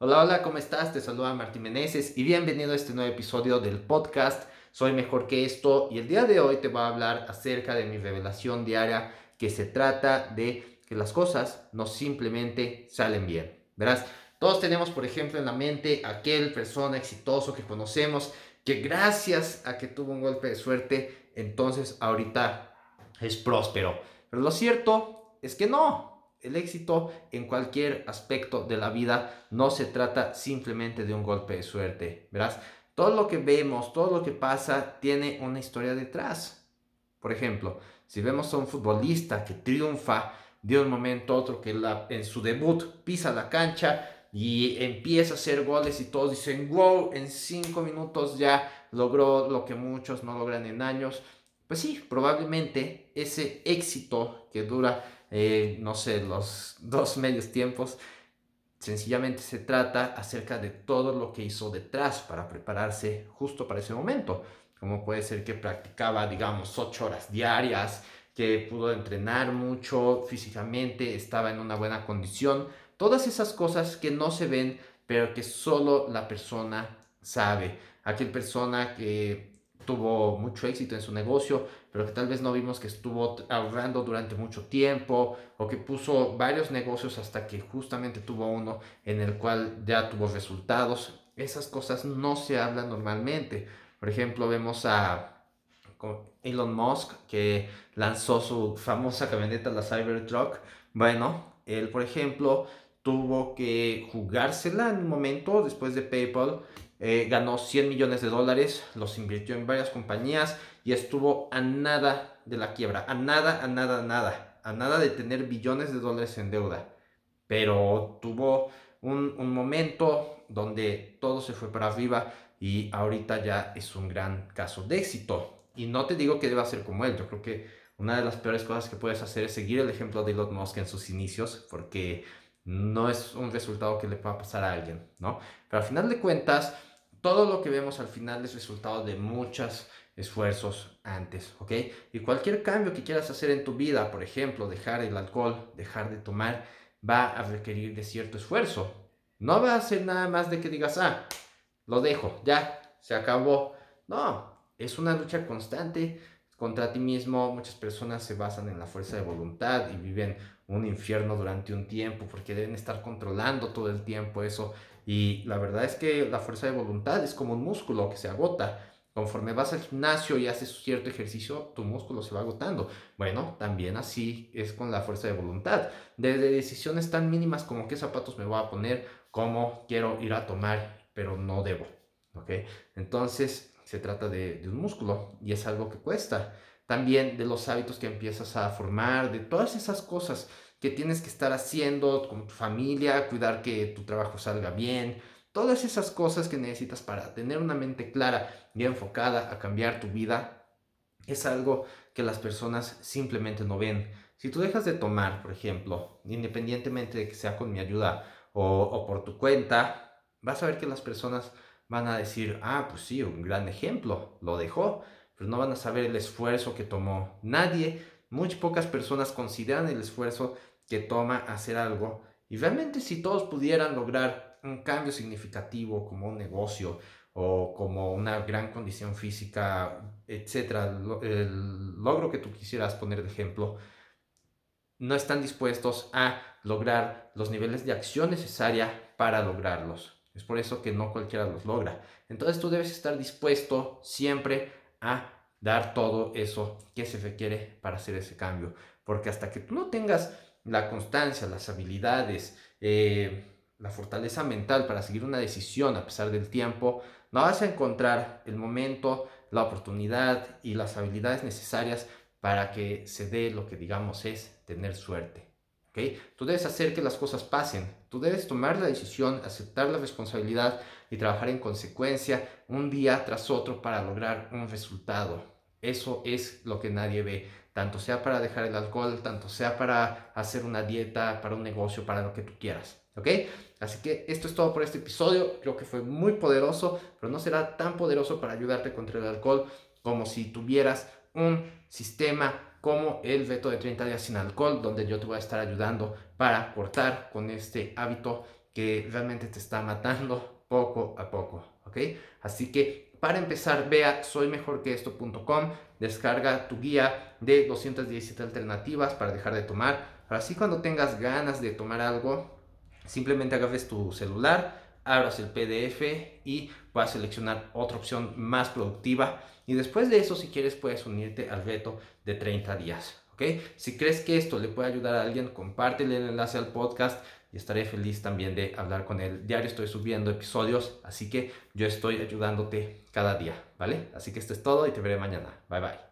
Hola, hola, ¿cómo estás? Te saluda Martín Meneses y bienvenido a este nuevo episodio del podcast Soy Mejor que esto y el día de hoy te voy a hablar acerca de mi revelación diaria que se trata de que las cosas no simplemente salen bien. Verás, todos tenemos por ejemplo en la mente aquel persona exitoso que conocemos que gracias a que tuvo un golpe de suerte, entonces ahorita es próspero. Pero lo cierto es que no, el éxito en cualquier aspecto de la vida no se trata simplemente de un golpe de suerte, ¿verás? Todo lo que vemos, todo lo que pasa tiene una historia detrás. Por ejemplo, si vemos a un futbolista que triunfa de un momento a otro, que en su debut pisa la cancha y empieza a hacer goles y todos dicen, wow, en cinco minutos ya logró lo que muchos no logran en años. Pues sí, probablemente ese éxito que dura eh, no sé, los dos medios tiempos. Sencillamente se trata acerca de todo lo que hizo detrás para prepararse justo para ese momento. Como puede ser que practicaba, digamos, ocho horas diarias, que pudo entrenar mucho físicamente, estaba en una buena condición. Todas esas cosas que no se ven, pero que solo la persona sabe. Aquel persona que tuvo mucho éxito en su negocio, pero que tal vez no vimos que estuvo ahorrando durante mucho tiempo o que puso varios negocios hasta que justamente tuvo uno en el cual ya tuvo resultados. Esas cosas no se hablan normalmente. Por ejemplo, vemos a Elon Musk que lanzó su famosa camioneta, la Cybertruck. Bueno, él, por ejemplo, tuvo que jugársela en un momento después de PayPal eh, ganó 100 millones de dólares, los invirtió en varias compañías y estuvo a nada de la quiebra, a nada, a nada, a nada, a nada de tener billones de dólares en deuda. Pero tuvo un, un momento donde todo se fue para arriba y ahorita ya es un gran caso de éxito. Y no te digo que deba ser como él, yo creo que una de las peores cosas que puedes hacer es seguir el ejemplo de Elon Musk en sus inicios, porque no es un resultado que le pueda pasar a alguien, ¿no? Pero al final de cuentas, todo lo que vemos al final es resultado de muchos esfuerzos antes, ¿ok? Y cualquier cambio que quieras hacer en tu vida, por ejemplo, dejar el alcohol, dejar de tomar, va a requerir de cierto esfuerzo. No va a ser nada más de que digas, ah, lo dejo, ya, se acabó. No, es una lucha constante contra ti mismo. Muchas personas se basan en la fuerza de voluntad y viven un infierno durante un tiempo porque deben estar controlando todo el tiempo eso y la verdad es que la fuerza de voluntad es como un músculo que se agota. Conforme vas al gimnasio y haces cierto ejercicio, tu músculo se va agotando. Bueno, también así es con la fuerza de voluntad. Desde decisiones tan mínimas como qué zapatos me voy a poner, cómo quiero ir a tomar, pero no debo. ¿Ok? Entonces, se trata de, de un músculo y es algo que cuesta. También de los hábitos que empiezas a formar, de todas esas cosas que tienes que estar haciendo con tu familia, cuidar que tu trabajo salga bien, todas esas cosas que necesitas para tener una mente clara y enfocada a cambiar tu vida, es algo que las personas simplemente no ven. Si tú dejas de tomar, por ejemplo, independientemente de que sea con mi ayuda o, o por tu cuenta, vas a ver que las personas van a decir, ah, pues sí, un gran ejemplo, lo dejó, pero no van a saber el esfuerzo que tomó. Nadie, muy pocas personas consideran el esfuerzo que toma hacer algo. Y realmente si todos pudieran lograr un cambio significativo como un negocio o como una gran condición física, etcétera, el logro que tú quisieras poner de ejemplo, no están dispuestos a lograr los niveles de acción necesaria para lograrlos. Es por eso que no cualquiera los logra. Entonces tú debes estar dispuesto siempre a dar todo eso que se requiere para hacer ese cambio. Porque hasta que tú no tengas la constancia, las habilidades, eh, la fortaleza mental para seguir una decisión a pesar del tiempo, no vas a encontrar el momento, la oportunidad y las habilidades necesarias para que se dé lo que digamos es tener suerte. ¿okay? Tú debes hacer que las cosas pasen, tú debes tomar la decisión, aceptar la responsabilidad y trabajar en consecuencia un día tras otro para lograr un resultado. Eso es lo que nadie ve tanto sea para dejar el alcohol, tanto sea para hacer una dieta, para un negocio, para lo que tú quieras. ¿Ok? Así que esto es todo por este episodio. Creo que fue muy poderoso, pero no será tan poderoso para ayudarte contra el alcohol como si tuvieras un sistema como el veto de 30 días sin alcohol, donde yo te voy a estar ayudando para cortar con este hábito que realmente te está matando poco a poco, ¿ok? Así que para empezar, vea soymejorqueesto.com, descarga tu guía de 217 alternativas para dejar de tomar. Así cuando tengas ganas de tomar algo, simplemente agarres tu celular, abras el PDF y puedas seleccionar otra opción más productiva. Y después de eso, si quieres, puedes unirte al reto de 30 días. ¿ok? Si crees que esto le puede ayudar a alguien, compártele el enlace al podcast y estaré feliz también de hablar con él. Diario estoy subiendo episodios, así que yo estoy ayudándote cada día, ¿vale? Así que esto es todo y te veré mañana. Bye bye.